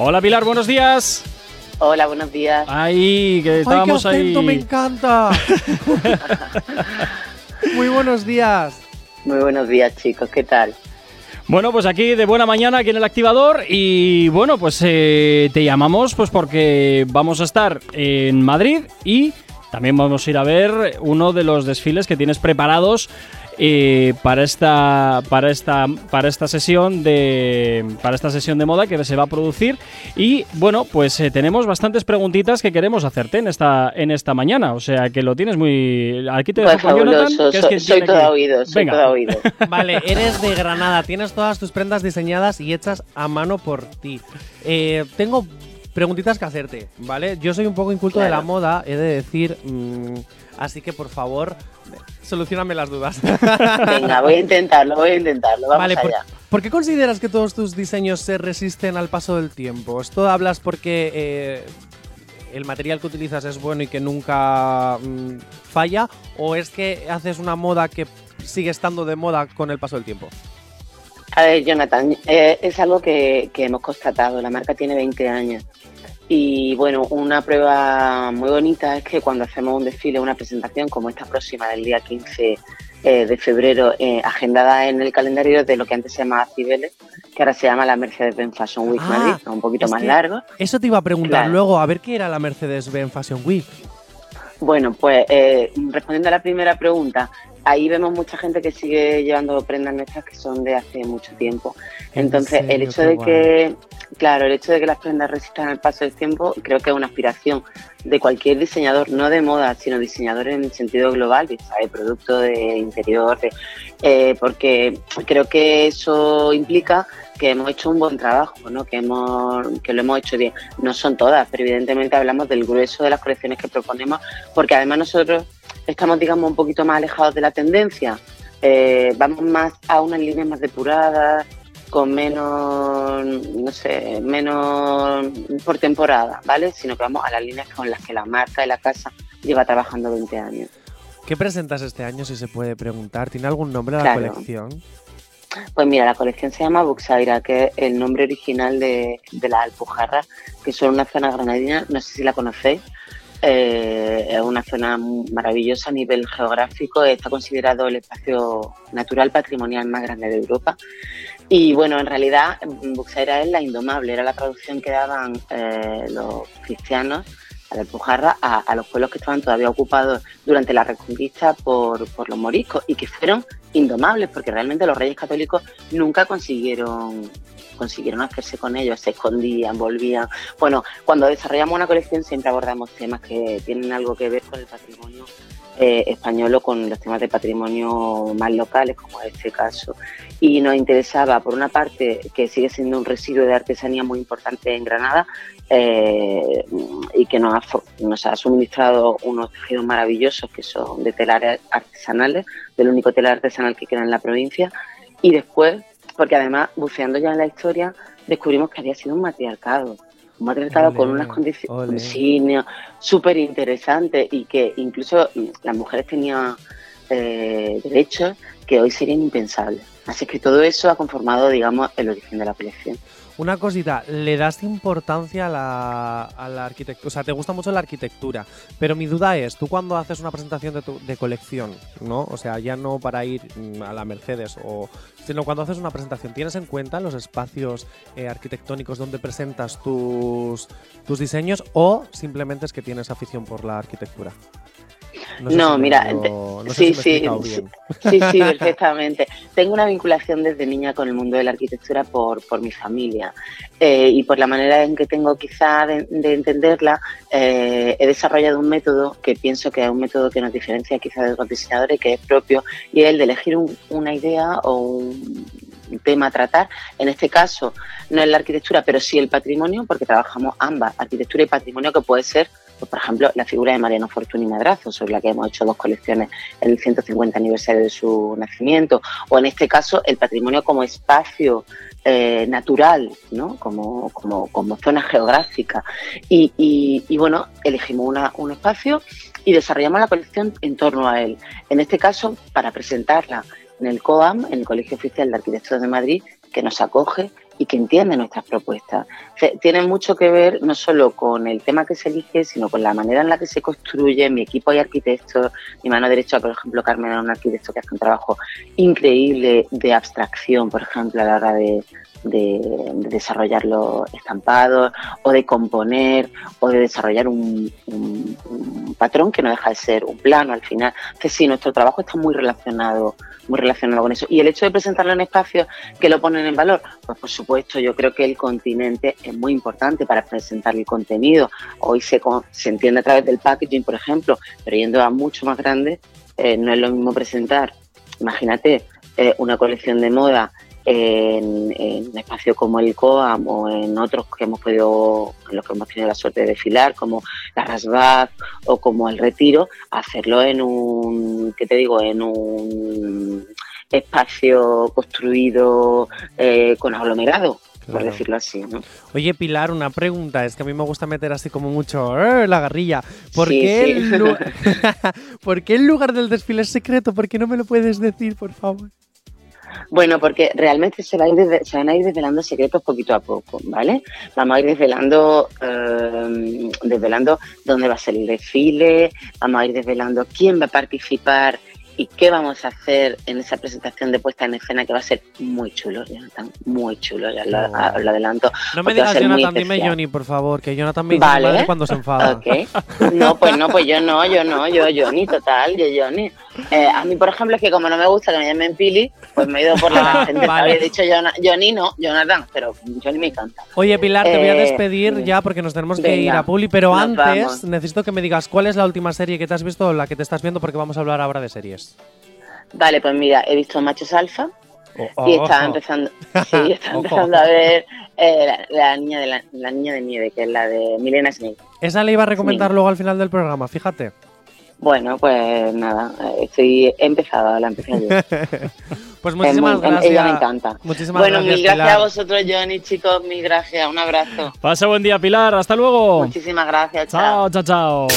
Hola Pilar, buenos días. Hola, buenos días. Ahí, que estábamos ¡Ay, qué acento, ahí. me encanta! Muy buenos días. Muy buenos días, chicos. ¿Qué tal? Bueno, pues aquí de buena mañana, aquí en el activador. Y bueno, pues eh, te llamamos pues porque vamos a estar en Madrid y también vamos a ir a ver uno de los desfiles que tienes preparados eh, para esta para esta para esta sesión de para esta sesión de moda que se va a producir y bueno pues eh, tenemos bastantes preguntitas que queremos hacerte en esta en esta mañana o sea que lo tienes muy aquí te Pues dejo con Jonathan, que es Soy, quien soy todo que- oído, soy Venga. todo oído. Vale, eres de Granada, tienes todas tus prendas diseñadas y hechas a mano por ti. Eh, tengo preguntitas que hacerte, ¿vale? Yo soy un poco inculto de la moda, he de decir, mm, así que por favor, solucioname las dudas. Venga, voy a intentarlo, voy a intentarlo. Vamos vale, por, allá. ¿por qué consideras que todos tus diseños se resisten al paso del tiempo? ¿Esto hablas porque eh, el material que utilizas es bueno y que nunca mm, falla? ¿O es que haces una moda que sigue estando de moda con el paso del tiempo? A ver, Jonathan, eh, es algo que, que hemos constatado. La marca tiene 20 años. Y bueno, una prueba muy bonita es que cuando hacemos un desfile, una presentación como esta próxima del día 15 eh, de febrero, eh, agendada en el calendario de lo que antes se llamaba Cibeles, que ahora se llama la Mercedes-Benz Fashion Week Ah, Madrid, un poquito más largo. Eso te iba a preguntar Claro. luego, a ver qué era la Mercedes-Benz Fashion Week. Bueno, pues eh, respondiendo a la primera pregunta, ahí vemos mucha gente que sigue llevando prendas nuestras que son de hace mucho tiempo. ¿En Entonces, el hecho de guay. que, claro, el hecho de que las prendas resistan el paso del tiempo, creo que es una aspiración de cualquier diseñador, no de moda, sino diseñador en el sentido global, de, producto de interior, de- eh, porque creo que eso implica que hemos hecho un buen trabajo, ¿no? que, hemos, que lo hemos hecho bien. No son todas, pero evidentemente hablamos del grueso de las colecciones que proponemos, porque además nosotros estamos, digamos, un poquito más alejados de la tendencia. Eh, vamos más a unas líneas más depuradas, con menos, no sé, menos por temporada, ¿vale? Sino que vamos a las líneas con las que la marca de la casa lleva trabajando 20 años. ¿Qué presentas este año, si se puede preguntar? ¿Tiene algún nombre la Claro. colección? Pues mira, la colección se llama Buxaira, que es el nombre original de, de las Alpujarras, que son una zona granadina, no sé si la conocéis. Eh, es una zona maravillosa a nivel geográfico, está considerado el espacio natural patrimonial más grande de Europa. Y bueno, en realidad Buxaira es la indomable, era la traducción que daban eh, los cristianos a la Alpujarra a, a los pueblos que estaban todavía ocupados durante la Reconquista por, por los moriscos y que fueron indomables, porque realmente los reyes católicos nunca consiguieron consiguieron hacerse con ellos, se escondían, volvían. Bueno, cuando desarrollamos una colección siempre abordamos temas que tienen algo que ver con el patrimonio eh, español con los temas de patrimonio más locales, como es este caso. Y nos interesaba, por una parte, que sigue siendo un residuo de artesanía muy importante en Granada eh, y que nos ha, nos ha suministrado unos tejidos maravillosos que son de telares artesanales, del único telar artesanal que queda en la provincia. Y después, porque además, buceando ya en la historia, descubrimos que había sido un matriarcado. Un matriarcado con Ole, unas condiciones súper interesantes y que incluso las mujeres tenían eh, derechos que hoy serían impensables. Así que todo eso ha conformado, digamos, el origen de la colección. Una cosita, ¿le das importancia a la, arquitectura? O sea, te gusta mucho la arquitectura, pero mi duda es, tú cuando haces una presentación de, tu- de colección, ¿no? O sea, ya no para ir mm, a la Mercedes, o, sino cuando haces una presentación, ¿tienes en cuenta los espacios eh, arquitectónicos donde presentas tus, tus diseños o simplemente es que tienes afición por la arquitectura? Sé No, si mira, sé sí, si sí, sí. Sí, sí, perfectamente. Tengo una vinculación desde niña con el mundo de la arquitectura por, por mi familia eh, y por la manera en que tengo quizá de, de entenderla. eh, he desarrollado un método que pienso que es un método que nos diferencia quizá de los diseñadores, que es propio, y es el de elegir un- una idea o un tema a tratar. En este caso, no es la arquitectura, pero sí el patrimonio, porque trabajamos ambas, arquitectura y patrimonio, que puede ser pues, por ejemplo, la figura de Mariano Fortuny Madrazo, sobre la que hemos hecho dos colecciones en el 150 aniversario de su nacimiento, o en este caso el patrimonio como espacio eh, natural, ¿no? como, como, como zona geográfica. Y, y, y bueno, elegimos una, un espacio y desarrollamos la colección en torno a él. En este caso, para presentarla en el COAM, en el Colegio Oficial de Arquitectos de Madrid, que nos acoge y que entiende nuestras propuestas. Tiene mucho que ver no solo con el tema que se elige, sino con la manera en la que se construye. Mi equipo hay arquitectos, mi mano derecha, por ejemplo, Carmen es un arquitecto que hace un trabajo increíble de abstracción, por ejemplo, a la hora de, de, desarrollar los estampados o de componer o de desarrollar un, patrón que no deja de ser un plano al final. Que sí, nuestro trabajo está muy relacionado, muy relacionado con eso. Y el hecho de presentarlo en espacios que lo ponen en valor, pues por supuesto yo creo que el continente es muy importante para presentar el contenido. Hoy se, se entiende a través del packaging, por ejemplo, pero yendo a mucho más grande, eh, no es lo mismo presentar, imagínate, eh, una colección de moda en, en espacios como el COAM o en otros que hemos podido, en los que hemos tenido la suerte de desfilar, como la Rasbaz o como el Retiro, hacerlo en un, ¿qué te digo?, en un espacio construido eh, con aglomerado, por decirlo así. ¿no? Oye, Pilar, una pregunta. Es que a mí me gusta meter así como mucho eh, la garrilla. ¿Por, qué El ¿Por qué el lugar del desfile es secreto? ¿Por qué no me lo puedes decir, por favor? Bueno, porque realmente se, va a ir se van a ir desvelando secretos poquito a poco, ¿vale? Vamos a ir desvelando, eh, desvelando dónde va a ser el desfile, vamos a ir desvelando quién va a participar y qué vamos a hacer en esa presentación de puesta en escena que va a ser muy chulo, Jonathan, muy chulo, ya lo, adelanto. No me digas Jonathan, dime Johnny, por favor, que Jonathan me dice vale. cuando se enfada. Okay. No, pues no, pues yo no, yo no, yo Johnny, total, yo Johnny. Eh, a mí, por ejemplo, es que como no me gusta que me llamen Pili, pues me he ido por la gente. Vale. Había dicho Johnny, no, Jonathan, pero Johnny me encanta. Oye, Pilar, te voy a eh, despedir ya porque nos tenemos que ir a Puli, pero antes necesito que me digas cuál es la última serie que te has visto o la que te estás viendo porque vamos a hablar ahora de series. Vale, pues mira, he visto Machos Alfa oh, y estaba empezando, sí, estaba empezando a ver eh, la, niña de la, niña de nieve, que es la de Milena Smith. Esa le iba a recomendar luego al final del programa, fíjate. Bueno, pues nada, estoy empezada, la empecé ayer. pues muchísimas gracias. Ella me encanta. Muchísimas bueno, gracias, mil gracias a vosotros, Johnny, chicos, mil gracias, un abrazo. Pasa buen día, Pilar, hasta luego. Muchísimas gracias, chao, chao. chao.